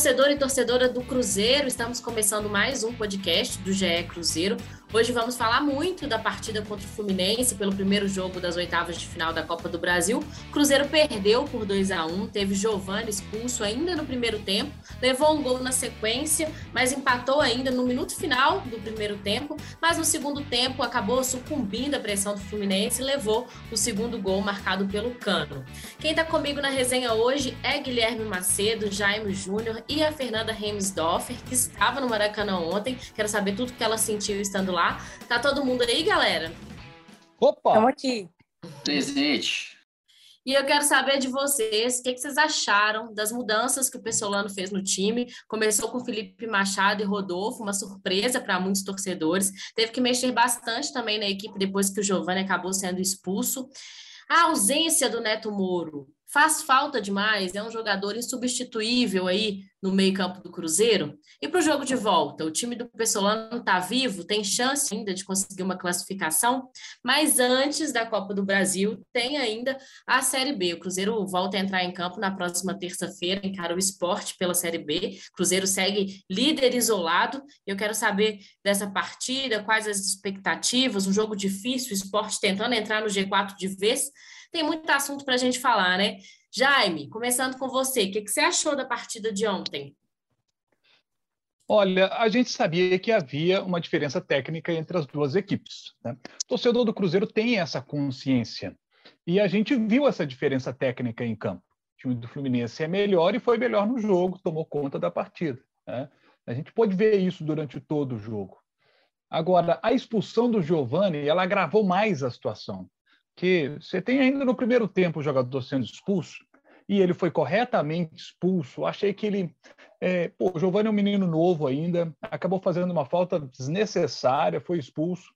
Torcedor e torcedora do Cruzeiro. Estamos começando mais um podcast do GE Cruzeiro. Hoje vamos falar muito da partida contra o Fluminense pelo primeiro jogo das oitavas de final da Copa do Brasil. Cruzeiro perdeu por 2 a 1 teve Giovani expulso ainda no primeiro tempo, levou um gol na sequência, mas empatou ainda no minuto final do primeiro tempo. Mas no segundo tempo acabou sucumbindo à pressão do Fluminense e levou o segundo gol marcado pelo Cano. Quem está comigo na resenha hoje é Guilherme Macedo, Jaime Júnior e a Fernanda Remsdorfer, que estava no Maracanã ontem. Quero saber tudo que ela sentiu estando lá lá. Tá todo mundo aí, galera? Opa! Estamos aqui. Presente. E eu quero saber de vocês, o que, que, vocês acharam das mudanças que o Pessolano fez no time. Começou com Felipe Machado e Rodolfo, uma surpresa para muitos torcedores. Teve que mexer bastante também na equipe depois que o Giovanni acabou sendo expulso. A ausência do Neto Moro faz falta demais, é um jogador insubstituível aí no meio-campo do Cruzeiro. E para o jogo de volta, o time do Pessolano está vivo, tem chance ainda de conseguir uma classificação, mas antes da Copa do Brasil tem ainda a Série B. O Cruzeiro volta a entrar em campo na próxima terça-feira, encara o esporte pela Série B. O Cruzeiro segue líder isolado. Eu quero saber dessa partida, quais as expectativas, um jogo difícil, o esporte tentando entrar no G4 de vez tem muito assunto para a gente falar, né? Jaime, começando com você, o que, que você achou da partida de ontem? Olha, a gente sabia que havia uma diferença técnica entre as duas equipes. Né? O torcedor do Cruzeiro tem essa consciência. E a gente viu essa diferença técnica em campo. O time do Fluminense é melhor e foi melhor no jogo, tomou conta da partida. Né? A gente pode ver isso durante todo o jogo. Agora, a expulsão do Giovani, ela agravou mais a situação que você tem ainda no primeiro tempo o jogador sendo expulso, e ele foi corretamente expulso. Achei que ele. É, pô, o Giovanni é um menino novo ainda, acabou fazendo uma falta desnecessária, foi expulso.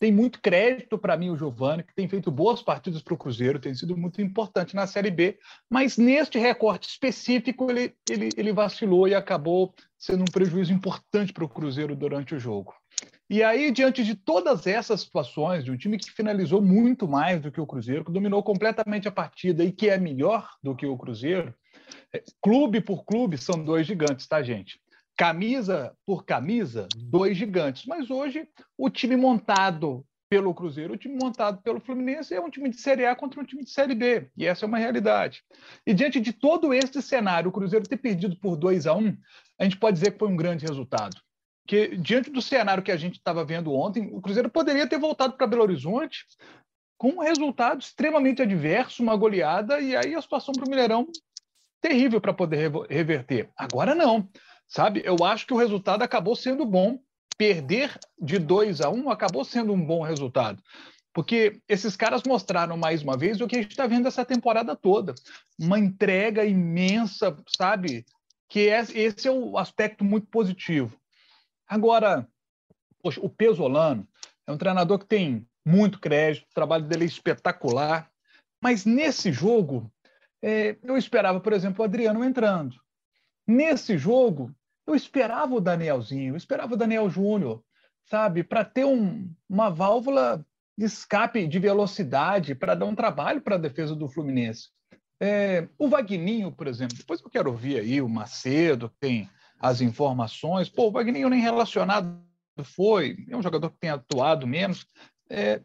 Tem muito crédito para mim o Giovanni, que tem feito boas partidas para o Cruzeiro, tem sido muito importante na Série B, mas neste recorte específico ele, ele, ele vacilou e acabou sendo um prejuízo importante para o Cruzeiro durante o jogo. E aí, diante de todas essas situações, de um time que finalizou muito mais do que o Cruzeiro, que dominou completamente a partida e que é melhor do que o Cruzeiro, é, clube por clube são dois gigantes, tá, gente? Camisa por camisa, dois gigantes. Mas hoje, o time montado pelo Cruzeiro, o time montado pelo Fluminense é um time de Série A contra um time de Série B, e essa é uma realidade. E diante de todo este cenário, o Cruzeiro ter perdido por 2 a 1 um, a gente pode dizer que foi um grande resultado que diante do cenário que a gente estava vendo ontem, o Cruzeiro poderia ter voltado para Belo Horizonte com um resultado extremamente adverso, uma goleada, e aí a situação para o Mineirão terrível para poder reverter. Agora não, sabe? Eu acho que o resultado acabou sendo bom. Perder de 2 a 1 um acabou sendo um bom resultado. Porque esses caras mostraram mais uma vez o que a gente está vendo essa temporada toda. Uma entrega imensa, sabe? Que é, esse é o aspecto muito positivo. Agora, poxa, o Pesolano é um treinador que tem muito crédito, o trabalho dele é espetacular, mas nesse jogo é, eu esperava, por exemplo, o Adriano entrando. Nesse jogo, eu esperava o Danielzinho, eu esperava o Daniel Júnior, sabe, para ter um, uma válvula de escape de velocidade para dar um trabalho para a defesa do Fluminense. É, o Vagninho, por exemplo, depois eu quero ouvir aí o Macedo, tem as informações. Pô, o Wagner nem relacionado foi, é um jogador que tem atuado menos. É,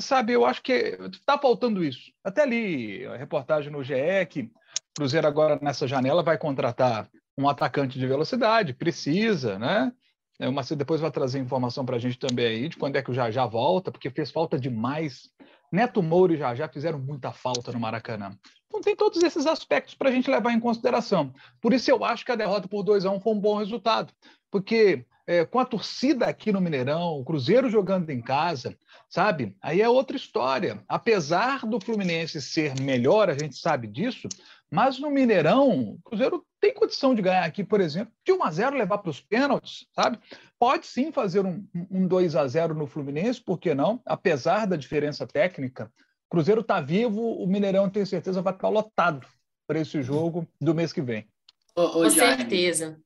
sabe, eu acho que está faltando isso. Até ali, a reportagem no GE que Cruzeiro agora nessa janela vai contratar um atacante de velocidade, precisa, né? É, o Marcelo depois vai trazer informação para a gente também aí de quando é que o Jajá volta, porque fez falta demais. Neto Moura e Jajá fizeram muita falta no Maracanã. Então tem todos esses aspectos para a gente levar em consideração. Por isso eu acho que a derrota por 2 a 1 um foi um bom resultado, porque é, com a torcida aqui no Mineirão, o Cruzeiro jogando em casa, sabe? Aí é outra história. Apesar do Fluminense ser melhor, a gente sabe disso, mas no Mineirão, o Cruzeiro tem condição de ganhar aqui, por exemplo, de 1 a 0 levar para os pênaltis, sabe? Pode sim fazer um, um 2 a 0 no Fluminense, por que não? Apesar da diferença técnica, o Cruzeiro está vivo, o Mineirão, tenho certeza, vai estar lotado para esse jogo do mês que vem. Ô, ô, com certeza.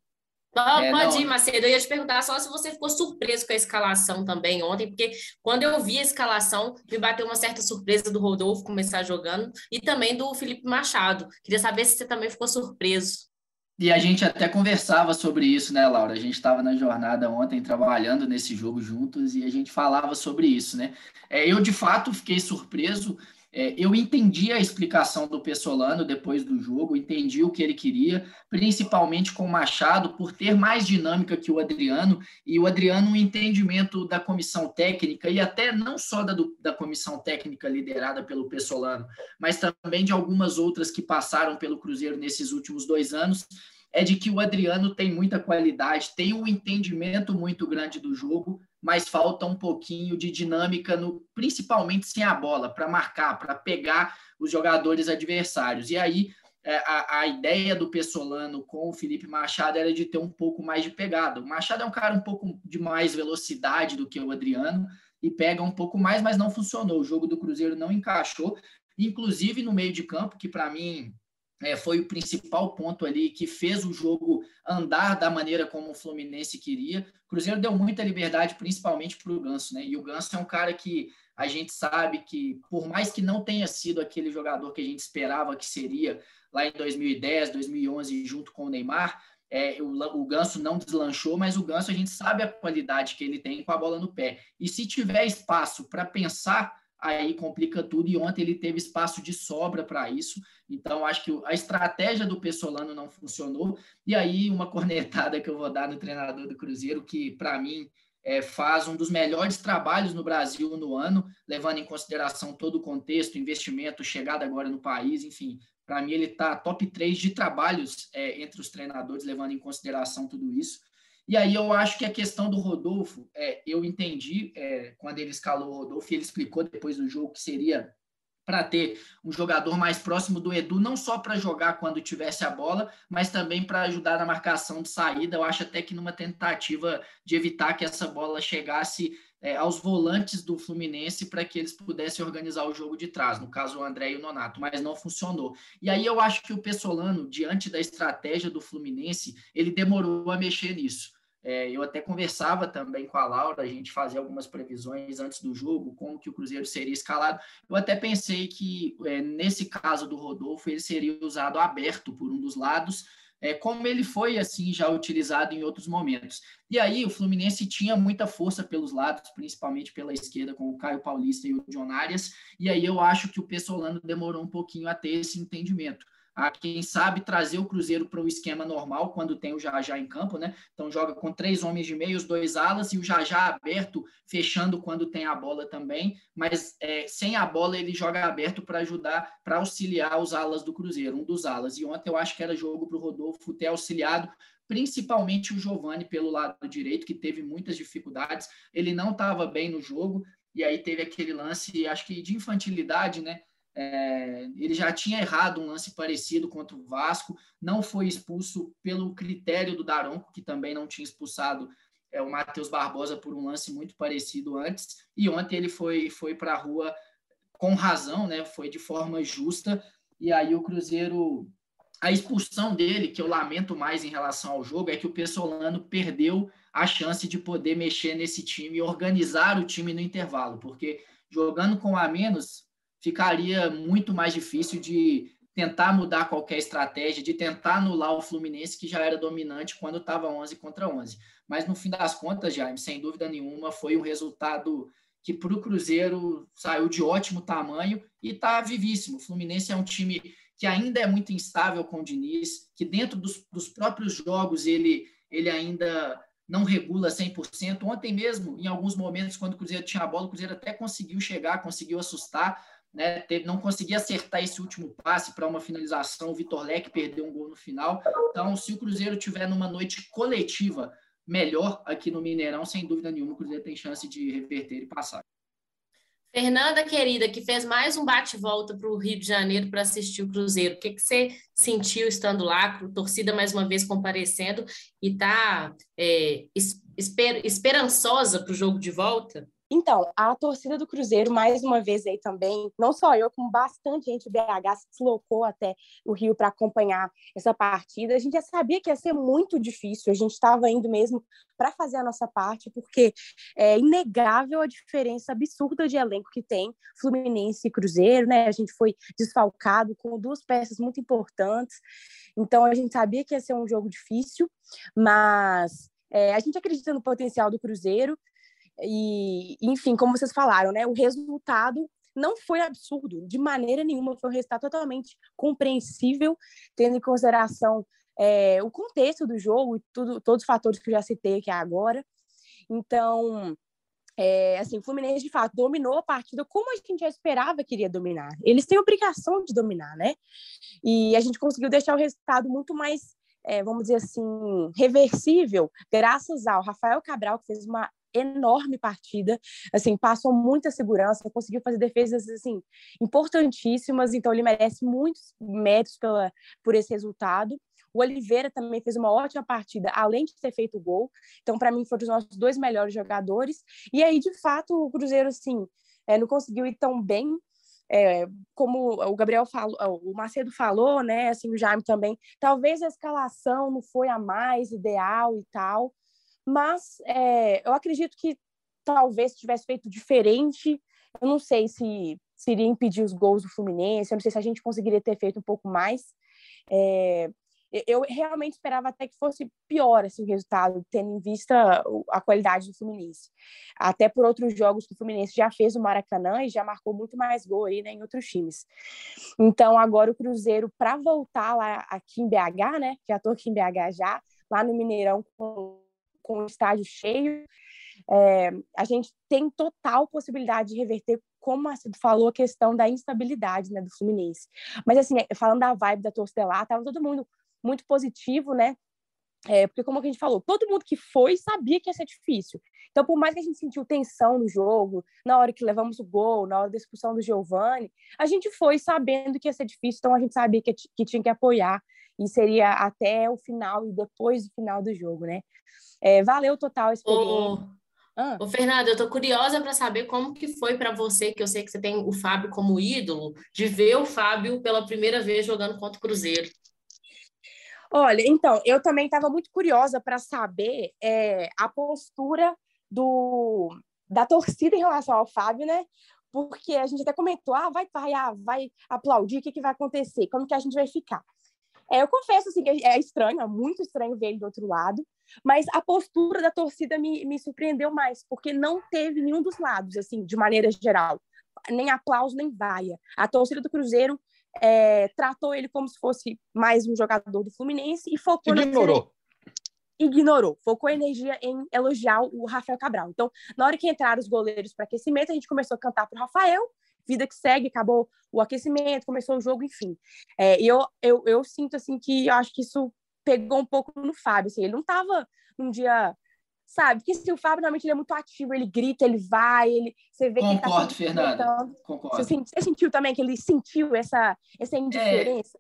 É, pode ir, Macedo. Eu ia te perguntar só se você ficou surpreso com a escalação também ontem, porque quando eu vi a escalação, me bateu uma certa surpresa do Rodolfo começar jogando e também do Felipe Machado. Queria saber se você também ficou surpreso. E a gente até conversava sobre isso, né, Laura? A gente estava na jornada ontem trabalhando nesse jogo juntos e a gente falava sobre isso, né? É, eu, de fato, fiquei surpreso é, eu entendi a explicação do Pessolano depois do jogo, entendi o que ele queria, principalmente com o Machado, por ter mais dinâmica que o Adriano, e o Adriano um entendimento da comissão técnica, e até não só da, do, da comissão técnica liderada pelo Pessolano, mas também de algumas outras que passaram pelo Cruzeiro nesses últimos dois anos, é de que o Adriano tem muita qualidade, tem um entendimento muito grande do jogo, mas falta um pouquinho de dinâmica, no, principalmente sem a bola, para marcar, para pegar os jogadores adversários. E aí é, a, a, ideia do Pessolano com o Felipe Machado era de ter um pouco mais de pegada. O Machado é um cara um pouco de mais velocidade do que o Adriano e pega um pouco mais, mas não funcionou. O jogo do Cruzeiro não encaixou, inclusive no meio de campo, que para mim é, foi o principal ponto ali que fez o jogo andar da maneira como o Fluminense queria. O Cruzeiro deu muita liberdade, principalmente para o Ganso, né? E o Ganso é um cara que a gente sabe que, por mais que não tenha sido aquele jogador que a gente esperava que seria lá em 2010, 2011, junto com o Neymar, é, o, o Ganso não deslanchou, mas o Ganso a gente sabe a qualidade que ele tem com a bola no pé. E se tiver espaço para pensar aí complica tudo. E ontem ele teve espaço de sobra para isso. Então, acho que a estratégia do Pessolano não funcionou. E aí, uma cornetada que eu vou dar no treinador do Cruzeiro, que para mim é, faz um dos melhores trabalhos no Brasil no ano, levando em consideração todo o contexto, investimento, chegada agora no país, enfim. Para mim, ele está top 3 de trabalhos é, entre os treinadores, levando em consideração tudo isso. E aí eu acho que a questão do Rodolfo, é, eu entendi é, quando ele escalou o Rodolfo, ele explicou depois do jogo que seria para ter um jogador mais próximo do Edu, não só para jogar quando tivesse a bola, mas também para ajudar na marcação de saída. Eu acho até que numa tentativa de evitar que essa bola chegasse é, aos volantes do Fluminense para que eles pudessem organizar o jogo de trás, no caso o André e o Nonato, mas não funcionou. E aí eu acho que o Pessolano, diante da estratégia do Fluminense, ele demorou a mexer nisso. É, eu até conversava também com a Laura, a gente fazia algumas previsões antes do jogo, como que o Cruzeiro seria escalado. Eu até pensei que, é, nesse caso do Rodolfo, ele seria usado aberto por um dos lados, é, como ele foi assim já utilizado em outros momentos. E aí o Fluminense tinha muita força pelos lados, principalmente pela esquerda, com o Caio Paulista e o John Arias, e aí eu acho que o Pessolano demorou um pouquinho a ter esse entendimento a quem sabe trazer o Cruzeiro para o esquema normal quando tem o Jajá em campo, né? Então joga com três homens de meio, os dois alas e o Jajá aberto, fechando quando tem a bola também, mas é, sem a bola ele joga aberto para ajudar, para auxiliar os alas do Cruzeiro, um dos alas. E ontem eu acho que era jogo para o Rodolfo ter auxiliado principalmente o Giovani pelo lado direito, que teve muitas dificuldades. Ele não estava bem no jogo, e aí teve aquele lance, acho que de infantilidade, né? É, ele já tinha errado um lance parecido contra o Vasco, não foi expulso pelo critério do Daronco, que também não tinha expulsado é, o Matheus Barbosa por um lance muito parecido antes, e ontem ele foi, foi para a rua com razão, né? foi de forma justa, e aí o Cruzeiro. A expulsão dele, que eu lamento mais em relação ao jogo, é que o Pessolano perdeu a chance de poder mexer nesse time e organizar o time no intervalo, porque jogando com a menos, ficaria muito mais difícil de tentar mudar qualquer estratégia, de tentar anular o Fluminense, que já era dominante quando estava 11 contra 11. Mas no fim das contas, Jaime, sem dúvida nenhuma, foi um resultado que para o Cruzeiro saiu de ótimo tamanho e está vivíssimo. O Fluminense é um time que ainda é muito instável com o Diniz, que dentro dos, dos próprios jogos ele, ele ainda não regula 100%. Ontem mesmo, em alguns momentos, quando o Cruzeiro tinha a bola, o Cruzeiro até conseguiu chegar, conseguiu assustar, né, teve, não conseguia acertar esse último passe para uma finalização. O Vitor Leque perdeu um gol no final. Então, se o Cruzeiro tiver numa noite coletiva melhor aqui no Mineirão, sem dúvida nenhuma, o Cruzeiro tem chance de reverter e passar. Fernanda, querida, que fez mais um bate-volta para o Rio de Janeiro para assistir o Cruzeiro. O que, que você sentiu estando lá, torcida mais uma vez comparecendo e está é, esper esperançosa para o jogo de volta? Então, a torcida do Cruzeiro, mais uma vez aí também, não só eu, como bastante gente do BH se deslocou até o Rio para acompanhar essa partida. A gente já sabia que ia ser muito difícil, a gente estava indo mesmo para fazer a nossa parte, porque é inegável a diferença absurda de elenco que tem Fluminense e Cruzeiro, né? A gente foi desfalcado com duas peças muito importantes, então a gente sabia que ia ser um jogo difícil, mas é, a gente acredita no potencial do Cruzeiro e, enfim, como vocês falaram, né, o resultado não foi absurdo, de maneira nenhuma, foi um resultado totalmente compreensível, tendo em consideração é, o contexto do jogo e tudo, todos os fatores que eu já citei aqui agora. Então, é, assim, o Fluminense, de fato, dominou a partida como a gente já esperava que iria dominar. Eles têm obrigação de dominar, né? E a gente conseguiu deixar o resultado muito mais, é, vamos dizer assim, reversível, graças ao Rafael Cabral, que fez uma enorme partida, assim, passou muita segurança, conseguiu fazer defesas, assim, importantíssimas, então ele merece muitos méritos pela, por esse resultado. O Oliveira também fez uma ótima partida, além de ter feito o gol. Então, para mim, foram os nossos dois melhores jogadores. E aí, de fato, o Cruzeiro, assim, é, não conseguiu ir tão bem. É, como o Gabriel falou, o Macedo falou, né? Assim, o Jaime também. Talvez a escalação não foi a mais ideal e tal, mas é, eu acredito que talvez tivesse feito diferente. Eu não sei se seria impedir os gols do Fluminense, eu não sei se a gente conseguiria ter feito um pouco mais. É, eu realmente esperava até que fosse pior esse assim, resultado, tendo em vista a qualidade do Fluminense. Até por outros jogos que o Fluminense já fez no Maracanã e já marcou muito mais gol aí, né, em outros times. Então, agora o Cruzeiro, para voltar lá aqui em BH, né, já estou aqui em BH já, lá no Mineirão com com o estádio cheio, é, a gente tem total possibilidade de reverter, como a falou, a questão da instabilidade né, do Fluminense. Mas, assim, falando da vibe da torcida lá, estava todo mundo muito positivo, né? É, porque, como a gente falou, todo mundo que foi sabia que ia ser difícil. Então, por mais que a gente sentiu tensão no jogo, na hora que levamos o gol, na hora da expulsão do Giovani, a gente foi sabendo que ia ser difícil, então a gente sabia que, que tinha que apoiar, e seria até o final e depois do final do jogo, né? É, valeu total a experiência. Ô, ah. ô Fernanda, eu tô curiosa para saber como que foi para você, que eu sei que você tem o Fábio como ídolo, de ver o Fábio pela primeira vez jogando contra o Cruzeiro. Olha, então, eu também estava muito curiosa para saber é, a postura do, da torcida em relação ao Fábio, né? Porque a gente até comentou, ah, vai vaiar, vai aplaudir, o que, que vai acontecer, como que a gente vai ficar. É, eu confesso assim, que é estranho, é muito estranho ver ele do outro lado, mas a postura da torcida me, me surpreendeu mais, porque não teve nenhum dos lados, assim, de maneira geral, nem aplauso, nem vaia. A torcida do Cruzeiro é, tratou ele como se fosse mais um jogador do Fluminense e focou Ignorou. ignorou, focou a energia em elogiar o Rafael Cabral. Então, na hora que entraram os goleiros para aquecimento, a gente começou a cantar para o Rafael vida que segue, acabou o aquecimento, começou o jogo, enfim. É, eu, eu, eu sinto, assim, que eu acho que isso pegou um pouco no Fábio, assim, ele não estava num dia, sabe? Porque assim, o Fábio, normalmente, ele é muito ativo, ele grita, ele vai, ele, você vê Concordo, que ele tá Fernanda, concordo. Você, você, sentiu também que ele sentiu essa, essa indiferença?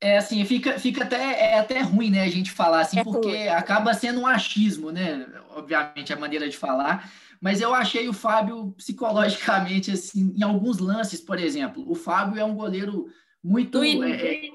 É, é assim, fica, fica até, é até ruim, né, a gente falar assim, é porque ruim. acaba sendo um achismo, né, obviamente, a maneira de falar, mas eu achei o Fábio psicologicamente, assim, em alguns lances, por exemplo. O Fábio é um goleiro muito. É, é, é,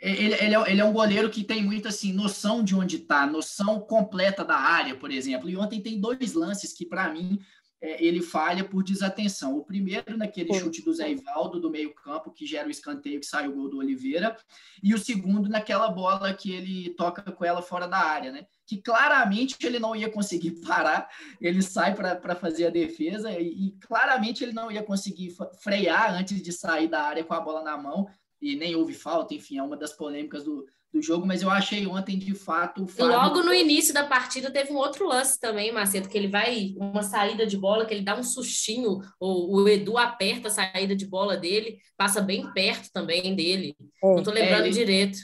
ele, ele, é, ele é um goleiro que tem muita assim, noção de onde está, noção completa da área, por exemplo. E ontem tem dois lances que, para mim, é, ele falha por desatenção. O primeiro, naquele chute do Zé Ivaldo, do meio-campo, que gera o escanteio que sai o gol do Oliveira. E o segundo, naquela bola que ele toca com ela fora da área, né? que claramente ele não ia conseguir parar, ele sai para fazer a defesa e, e, claramente ele não ia conseguir frear antes de sair da área com a bola na mão e nem houve falta, enfim, é uma das polêmicas do, do jogo, mas eu achei ontem de fato. Fábio... Logo no início da partida teve um outro lance também, Macedo, que ele vai, uma saída de bola, que ele dá um sustinho, o, o Edu aperta a saída de bola dele, passa bem perto também dele. É. Não tô lembrando é, ele... direito.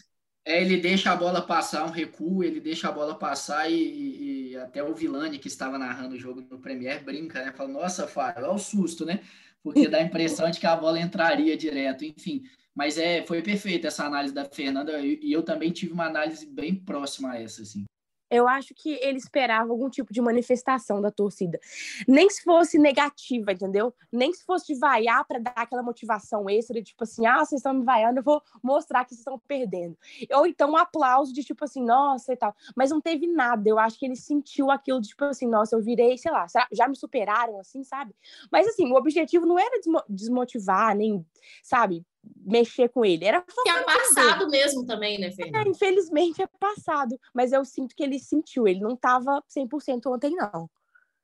É, ele deixa a bola passar, um recuo, ele deixa a bola passar e, e até o Vilani, que estava narrando o jogo no Premier, brinca, né? Fala, nossa, Fábio, olha o susto, né? Porque dá a impressão de que a bola entraria direto, enfim. Mas é, foi perfeita essa análise da Fernanda e eu também tive uma análise bem próxima a essa, assim eu acho que ele esperava algum tipo de manifestação da torcida. Nem se fosse negativa, entendeu? Nem se fosse de vaiar para dar aquela motivação extra, tipo assim, ah, vocês estão me vaiando, eu vou mostrar que vocês estão perdendo. Ou então um aplauso de tipo assim, nossa e tal. Mas não teve nada. Eu acho que ele sentiu aquilo de tipo assim, nossa, eu virei, sei lá, já me superaram, assim, sabe? Mas assim, o objetivo não era desmotivar, nem, sabe, mexer com ele. Era que é passado mesmo também, né, Fernanda? É, infelizmente é passado, mas eu sinto que ele sentiu, ele não estava 100% ontem não.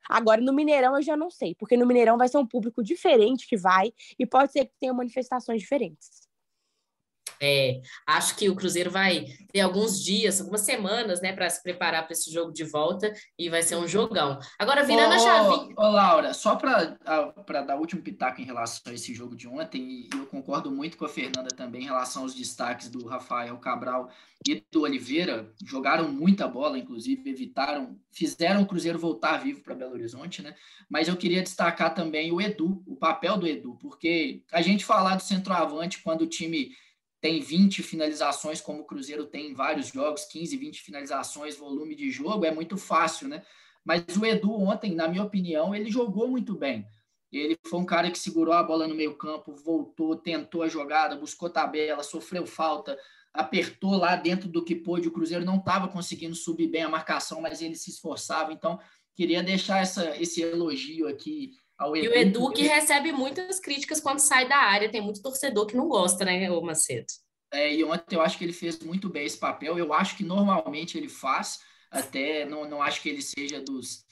Agora no Mineirão eu já não sei, porque no Mineirão vai ser um público diferente que vai e pode ser que tenha manifestações diferentes. É, acho que o Cruzeiro vai ter alguns dias, algumas semanas, né, para se preparar para esse jogo de volta e vai ser um jogão. Agora, virando ô, a chave. Ô, Laura, só para dar o último pitaco em relação a esse jogo de ontem, e eu concordo muito com a Fernanda também em relação aos destaques do Rafael Cabral e do Oliveira, jogaram muita bola, inclusive, evitaram, fizeram o Cruzeiro voltar vivo para Belo Horizonte, né? Mas eu queria destacar também o Edu, o papel do Edu, porque a gente falar do centroavante quando o time tem 20 finalizações, como o Cruzeiro tem em vários jogos, 15, 20 finalizações, volume de jogo, é muito fácil, né? Mas o Edu ontem, na minha opinião, ele jogou muito bem. Ele foi um cara que segurou a bola no meio campo, voltou, tentou a jogada, buscou tabela, sofreu falta, apertou lá dentro do que pôde. O Cruzeiro não estava conseguindo subir bem a marcação, mas ele se esforçava. Então, queria deixar essa, esse elogio aqui ao Edu. E o Edu que recebe muitas críticas quando sai da área. Tem muito torcedor que não gosta, né, o Macedo? É, e ontem eu acho que ele fez muito bem esse papel. Eu acho que normalmente ele faz, até não, não acho que ele seja dos,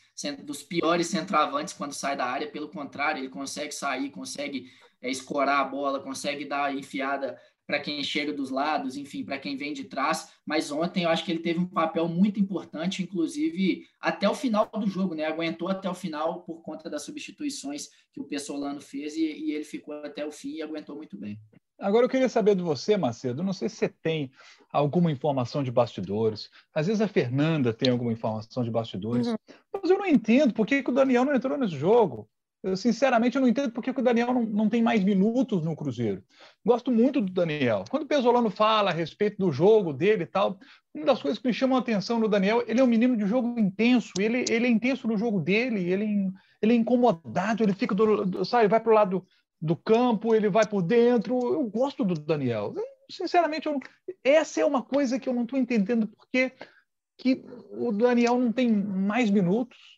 dos piores centroavantes quando sai da área. Pelo contrário, ele consegue sair, consegue é, escorar a bola, consegue dar enfiada para quem chega dos lados, enfim, para quem vem de trás. Mas ontem eu acho que ele teve um papel muito importante, inclusive até o final do jogo, né? Aguentou até o final por conta das substituições que o Pessolano fez e, e ele ficou até o fim e aguentou muito bem. Agora eu queria saber de você, Macedo. Não sei se você tem alguma informação de bastidores. Às vezes a Fernanda tem alguma informação de bastidores. Uhum. Mas eu não entendo por que, que o Daniel não entrou nesse jogo. Eu, sinceramente, eu não entendo por que o Daniel não, não tem mais minutos no Cruzeiro. Gosto muito do Daniel. Quando o Pesolano fala a respeito do jogo dele e tal, uma das coisas que me chamam a atenção no Daniel, ele é um menino de jogo intenso. Ele, ele é intenso no jogo dele, ele, ele é incomodado, ele fica do, sabe, vai para o lado do campo, ele vai por dentro. Eu gosto do Daniel. Sinceramente, essa é uma coisa que eu não estou entendendo porque que o Daniel não tem mais minutos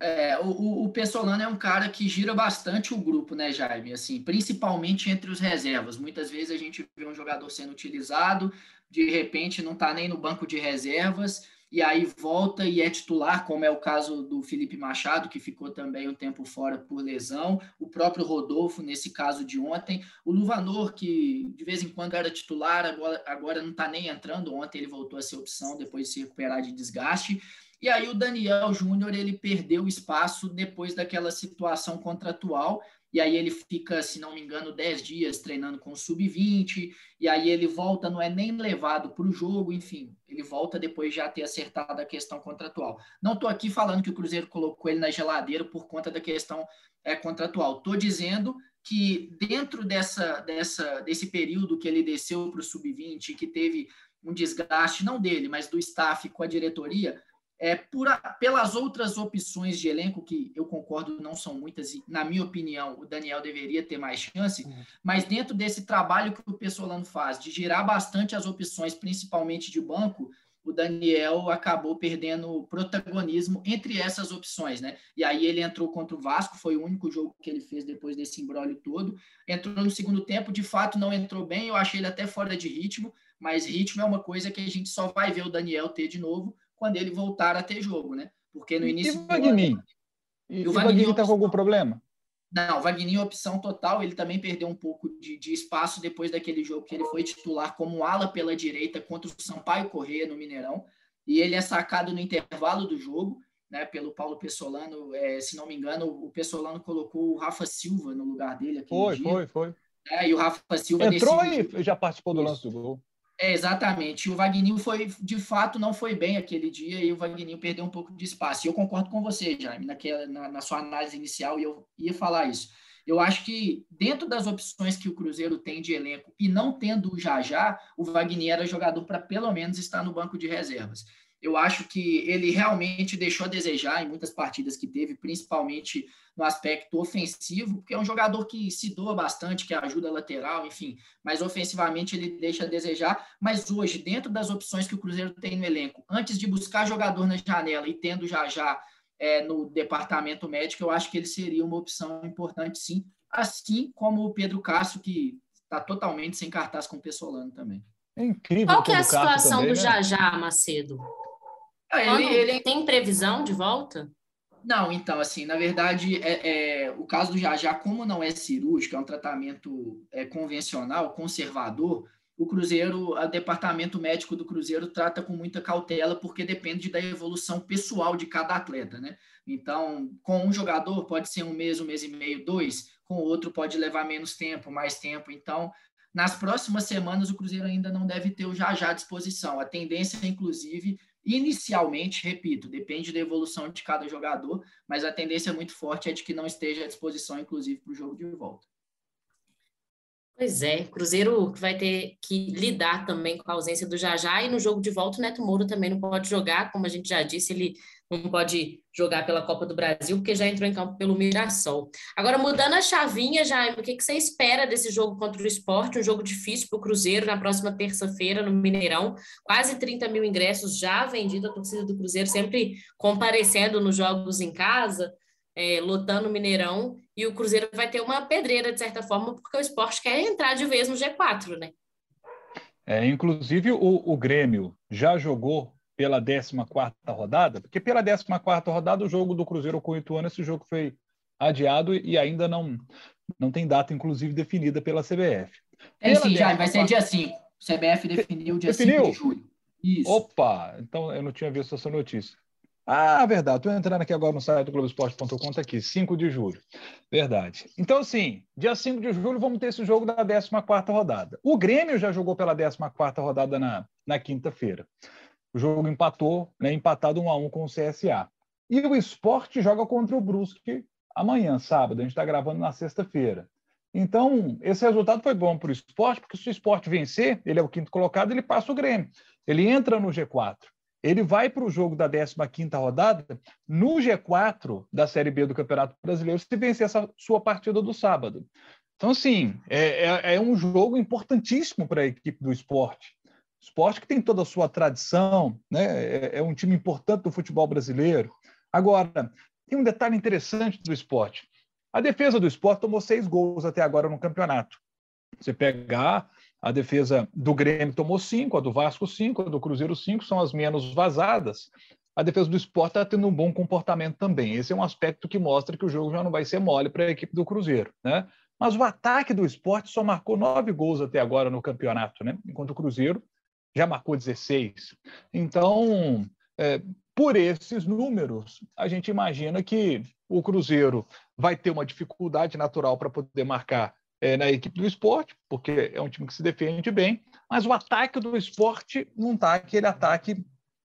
é, o, o Pessolano é um cara que gira bastante o grupo, né, Jaime? Assim, principalmente entre os reservas. Muitas vezes a gente vê um jogador sendo utilizado, de repente não está nem no banco de reservas, e aí volta e é titular, como é o caso do Felipe Machado, que ficou também um tempo fora por lesão, o próprio Rodolfo, nesse caso de ontem, o Luvanor, que de vez em quando era titular, agora, agora não está nem entrando, ontem ele voltou a ser opção depois de se recuperar de desgaste. E aí o Daniel Júnior ele perdeu espaço depois daquela situação contratual. E aí ele fica, se não me engano, 10 dias treinando com o sub-20, e aí ele volta, não é nem levado para o jogo, enfim, ele volta depois de já ter acertado a questão contratual. Não estou aqui falando que o Cruzeiro colocou ele na geladeira por conta da questão é, contratual. Estou dizendo que dentro dessa, dessa, desse período que ele desceu para o sub-20, que teve um desgaste, não dele, mas do staff com a diretoria, é, por pelas outras opções de elenco, que eu concordo não são muitas, e na minha opinião o Daniel deveria ter mais chance, uhum. mas dentro desse trabalho que o Pessolano faz, de girar bastante as opções, principalmente de banco, o Daniel acabou perdendo protagonismo entre essas opções, né? E aí ele entrou contra o Vasco, foi o único jogo que ele fez depois desse embrólio todo. Entrou no segundo tempo, de fato não entrou bem, eu achei ele até fora de ritmo, mas ritmo é uma coisa que a gente só vai ver o Daniel ter de novo quando ele voltar a ter jogo, né? Porque no início. E o Vagninho? E, o Vagninho está com algum problema? Não, o Vagninho é opção total. Ele também perdeu um pouco de, de, espaço depois daquele jogo que ele foi titular como ala pela direita contra o Sampaio Corrêa no Mineirão. E ele é sacado no intervalo do jogo, né, pelo Paulo Pessolano. É, se não me engano, o Pessolano colocou o Rafa Silva no lugar dele. Foi, dia. foi, foi. É, e o Rafa Silva entrou e já participou do lance do gol. É, exatamente. O Wagninho foi, de fato, não foi bem aquele dia e o Wagninho perdeu um pouco de espaço. E eu concordo com você, Jaime, naquela, na, na sua análise inicial, e eu ia falar isso. Eu acho que dentro das opções que o Cruzeiro tem de elenco e não tendo o Jajá, o Wagner era jogador para pelo menos estar no banco de reservas. Eu acho que ele realmente deixou a desejar em muitas partidas que teve, principalmente no aspecto ofensivo, porque é um jogador que se doa bastante, que ajuda a lateral, enfim, mas ofensivamente ele deixa a desejar. Mas hoje, dentro das opções que o Cruzeiro tem no elenco, antes de buscar jogador na janela e tendo já já é, no departamento médico, eu acho que ele seria uma opção importante, sim, assim como o Pedro Castro, que está totalmente sem cartaz com o Pessolano também. É incrível. Qual que é a situação também, do né? Jajá, Macedo? Ah, ele, ele, tem previsão de volta? Não, então, assim, na verdade, é, é, o caso do Jajá, como não é cirúrgico, é um tratamento é, convencional, conservador, o Cruzeiro, o departamento médico do Cruzeiro trata com muita cautela, porque depende da evolução pessoal de cada atleta, né? Então, com um jogador pode ser um mês, um mês e meio, dois, com o outro pode levar menos tempo, mais tempo. Então, nas próximas semanas, o Cruzeiro ainda não deve ter o já já à disposição. A tendência, inclusive, inicialmente, repito, depende da evolução de cada jogador, mas a tendência muito forte é de que não esteja à disposição, inclusive, para o jogo de volta. Pois é, Cruzeiro vai ter que lidar também com a ausência do Jajá e no jogo de volta o Neto Moura também não pode jogar, como a gente já disse, ele não pode jogar pela Copa do Brasil porque já entrou em campo pelo Mirassol. Agora, mudando a chavinha, Jaime, o que, que você espera desse jogo contra o esporte? Um jogo difícil para o Cruzeiro na próxima terça-feira no Mineirão. Quase 30 mil ingressos já vendidos, a torcida do Cruzeiro sempre comparecendo nos jogos em casa é, lotando o Mineirão, e o Cruzeiro vai ter uma pedreira, de certa forma, porque o esporte quer entrar de vez no G4, né? É, inclusive, o, o Grêmio já jogou pela 14 rodada, porque pela 14 rodada o jogo do Cruzeiro com o Ituano, esse jogo foi adiado e ainda não, não tem data, inclusive, definida pela CBF. É sim, já, vai ser dia 5. CBF definiu dia definiu? 5 de julho. Isso. Opa, então eu não tinha visto essa notícia. Ah, verdade. Estou entrando aqui agora no site do Globoesporte.com, está aqui, 5 de julho. Verdade. Então, sim, dia 5 de julho vamos ter esse jogo da 14 rodada. O Grêmio já jogou pela 14 rodada na, na quinta-feira. O jogo empatou, né, empatado 1 a 1 com o CSA. E o esporte joga contra o Brusque amanhã, sábado. A gente está gravando na sexta-feira. Então, esse resultado foi bom para o esporte, porque se o esporte vencer, ele é o quinto colocado, ele passa o Grêmio. Ele entra no G4 ele vai para o jogo da 15ª rodada no G4 da Série B do Campeonato Brasileiro se vencer essa sua partida do sábado. Então, assim, é, é, é um jogo importantíssimo para a equipe do esporte. Esporte que tem toda a sua tradição, né? É, é, um time importante do futebol brasileiro. Agora, tem um detalhe interessante do esporte. A defesa do esporte tomou seis gols até agora no campeonato. Você pegar a defesa do Grêmio tomou cinco, a do Vasco cinco, a do Cruzeiro cinco, são as menos vazadas. A defesa do esporte está tendo um bom comportamento também. Esse é um aspecto que mostra que o jogo já não vai ser mole para a equipe do Cruzeiro. Né? Mas o ataque do esporte só marcou nove gols até agora no campeonato, né? enquanto o Cruzeiro já marcou 16. Então, é, por esses números, a gente imagina que o Cruzeiro vai ter uma dificuldade natural para poder marcar é, na equipe do esporte, porque é um time que se defende bem, mas o ataque do esporte não está aquele ataque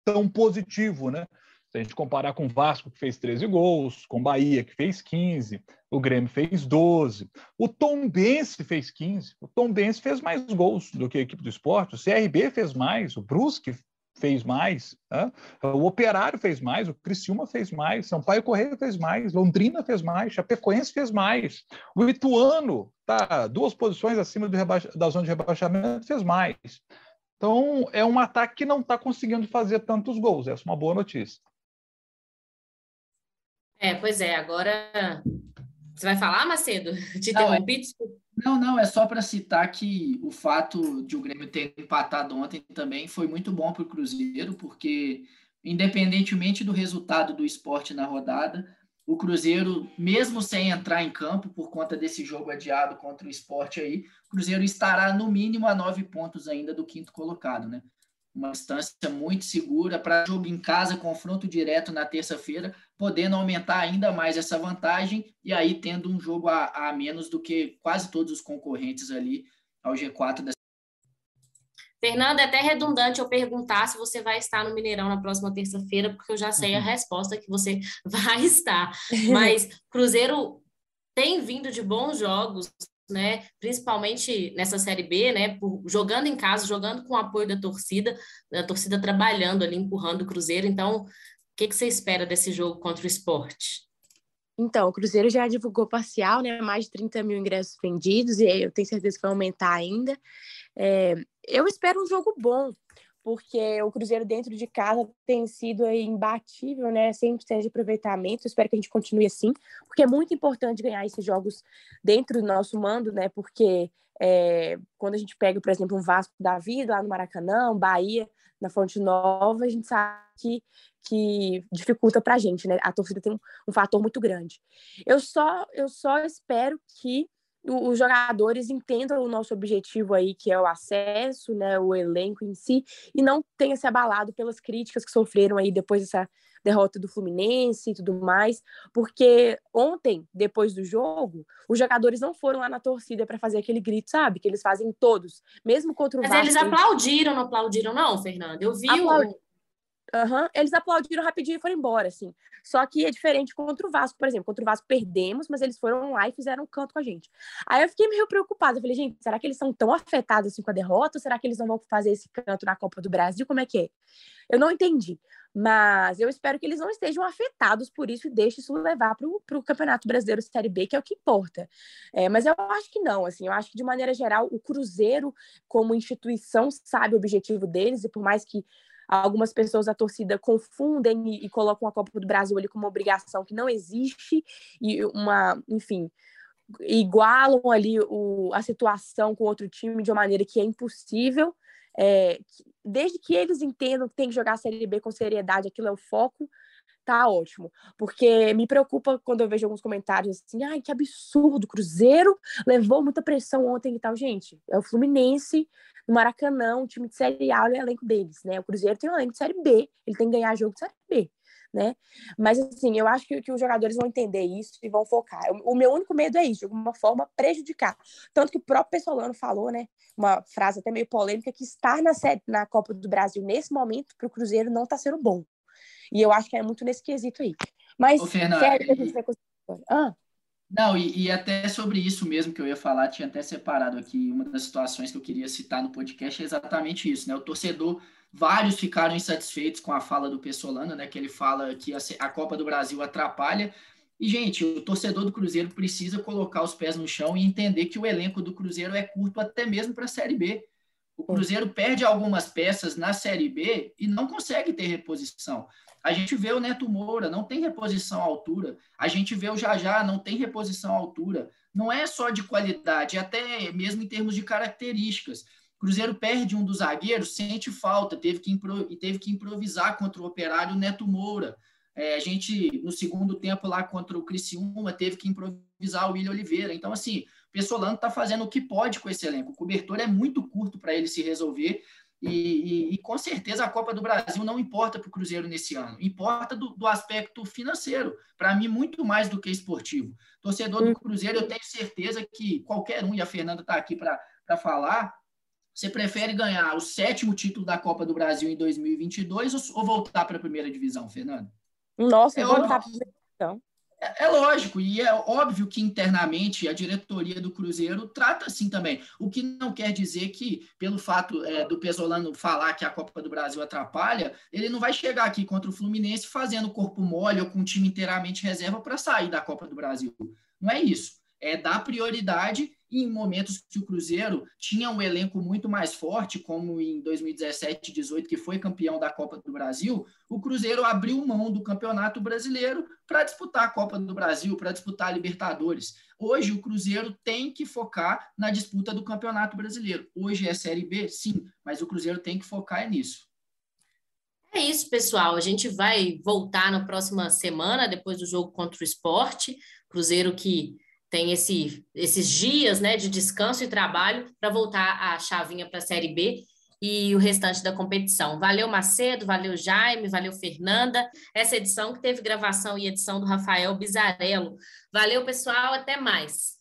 tão positivo, né? Se a gente comparar com o Vasco, que fez 13 gols, com o Bahia, que fez 15, o Grêmio fez 12, o Tom Bense fez 15, o Tom Bense fez mais gols do que a equipe do esporte, o CRB fez mais, o Brusque fez mais, né? o Operário fez mais, o Criciúma fez mais, Sampaio Correia fez mais, Londrina fez mais, Chapecoense fez mais, o Ituano está duas posições acima da zona de rebaixamento fez mais. Então é um ataque que não está conseguindo fazer tantos gols. Essa é uma boa notícia. É, pois é. Agora você vai falar, Macedo? Te interrompi? Desculpa. Não, não, é só para citar que o fato de o Grêmio ter empatado ontem também foi muito bom para o Cruzeiro, porque, independentemente do resultado do esporte na rodada, o Cruzeiro, mesmo sem entrar em campo por conta desse jogo adiado contra o esporte aí, o Cruzeiro estará no mínimo a nove pontos ainda do quinto colocado, né? uma distância muito segura para jogo em casa, confronto direto na terça-feira, podendo aumentar ainda mais essa vantagem e aí tendo um jogo a, a menos do que quase todos os concorrentes ali ao G4 da Fernanda, é até redundante eu perguntar se você vai estar no Mineirão na próxima terça-feira, porque eu já sei a uhum. resposta que você vai estar. Mas Cruzeiro tem vindo de bons jogos, né? Principalmente nessa série B, né? Por, jogando em casa, jogando com o apoio da torcida, a torcida trabalhando ali, empurrando o Cruzeiro. Então, que, que você espera desse jogo contra o esporte? Então, o Cruzeiro já divulgou parcial, né? Mais de 30 mil ingressos vendidos, e eu tenho certeza que vai aumentar ainda. É, eu espero um jogo bom, porque o Cruzeiro dentro de casa tem sido imbatível, né? 100% de aproveitamento. espero que a gente continue assim, porque é muito importante ganhar esses jogos dentro do nosso mando, né? Porque é, quando a gente pega, por exemplo, um Vasco da Vida lá no Maracanã, um Bahia na Fonte Nova, a gente sabe que que dificulta para a gente, né? A torcida tem um, um, fator muito grande. Eu só, eu só espero que os jogadores entendam o nosso objetivo aí, que é o acesso, né, o elenco em si, e não tenha se abalado pelas críticas que sofreram aí depois dessa derrota do Fluminense e tudo mais, porque ontem, depois do jogo, os jogadores não foram lá na torcida para fazer aquele grito, sabe? Que eles fazem todos, mesmo contra o Mas Vasco. eles aplaudiram, não aplaudiram não, Fernanda? Eu vi o Uhum. Eles aplaudiram rapidinho e foram embora, assim. Só que é diferente contra o Vasco, por exemplo. Contra o Vasco perdemos, mas eles foram lá e fizeram um canto com a gente. Aí eu fiquei meio preocupada. Eu falei, gente, será que eles são tão afetados assim com a derrota? Ou será que eles não vão fazer esse canto na Copa do Brasil? Como é que é? Eu não entendi. Mas eu espero que eles não estejam afetados por isso e deixem isso levar para o Campeonato Brasileiro Série B, que é o que importa. É, mas eu acho que não, assim, eu acho que de maneira geral o Cruzeiro, como instituição, sabe o objetivo deles, e por mais que Algumas pessoas da torcida confundem e, e colocam a Copa do Brasil ali como uma obrigação que não existe e uma, enfim, igualam ali o, a situação com outro time de uma maneira que é impossível. É, desde que eles entendam que tem que jogar a Série B com seriedade, aquilo é o foco, tá ótimo. Porque me preocupa quando eu vejo alguns comentários assim, ai, que absurdo, Cruzeiro levou muita pressão ontem e tal. Gente, é o Fluminense no Maracanã, um time de Série A, o elenco deles, né? O Cruzeiro tem um elenco de Série B, ele tem que ganhar jogo de Série B, né? Mas, assim, eu acho que, que os jogadores vão entender isso e vão focar. O, o meu único medo é isso, de alguma forma prejudicar. Tanto que o próprio Pessolano falou, né? Uma frase até meio polêmica, que estar na, série, na Copa do Brasil nesse momento para o Cruzeiro não está sendo bom. E eu acho que é muito nesse quesito aí. Mas, Ô, Fernanda, sério, a gente vai conseguir. Ah. Não, e, e, até sobre isso mesmo que eu ia falar, tinha até separado aqui uma das situações que eu queria citar no podcast, é exatamente isso, né? O torcedor, vários ficaram insatisfeitos com a fala do Pessolano, né? Que ele fala que a, a Copa do Brasil atrapalha. E, gente, o torcedor do Cruzeiro precisa colocar os pés no chão e entender que o elenco do Cruzeiro é curto até mesmo para a Série B. O Cruzeiro perde algumas peças na Série B e não consegue ter reposição. A gente vê o Neto Moura, não tem reposição à altura. A gente vê o Jajá, não tem reposição à altura. Não é só de qualidade, é até mesmo em termos de características. Cruzeiro perde um dos zagueiros, sente falta, teve que, teve que improvisar contra o operário Neto Moura. É, a gente, no segundo tempo lá contra o Criciúma, teve que improvisar o William Oliveira. Então, assim, o Pessolano está fazendo o que pode com esse elenco. O cobertor é muito curto para ele se resolver. E, e, e, com certeza a Copa do Brasil não importa para o Cruzeiro nesse ano, importa do, do aspecto financeiro, para mim, muito mais do que esportivo. Torcedor do Cruzeiro, eu tenho certeza que qualquer um, e a Fernanda está aqui para falar, você prefere ganhar o sétimo título da Copa do Brasil em 2022 ou, ou voltar para a primeira divisão, Fernanda? Nossa, é voltar para a primeira divisão. É, é, lógico, e é óbvio que internamente a diretoria do Cruzeiro trata assim também. O que não quer dizer que, pelo fato é, do Pesolano falar que a Copa do Brasil atrapalha, ele não vai chegar aqui contra o Fluminense fazendo corpo mole ou com um time inteiramente reserva para sair da Copa do Brasil. Não é isso. É dar prioridade em momentos que o Cruzeiro tinha um elenco muito mais forte, como em 2017 18, que foi campeão da Copa do Brasil, o Cruzeiro abriu mão do Campeonato Brasileiro para disputar a Copa do Brasil, para disputar a Libertadores. Hoje o Cruzeiro tem que focar na disputa do Campeonato Brasileiro. Hoje é Série B, sim, mas o Cruzeiro tem que focar nisso. É isso, pessoal. A gente vai voltar na próxima semana, depois do jogo contra o esporte. Cruzeiro que tem esse, esses dias né, de descanso e trabalho para voltar a chavinha para a Série B e o restante da competição. Valeu, Macedo, valeu, Jaime, valeu, Fernanda. Essa edição que teve gravação e edição do Rafael Bizarello. Valeu, pessoal, até mais.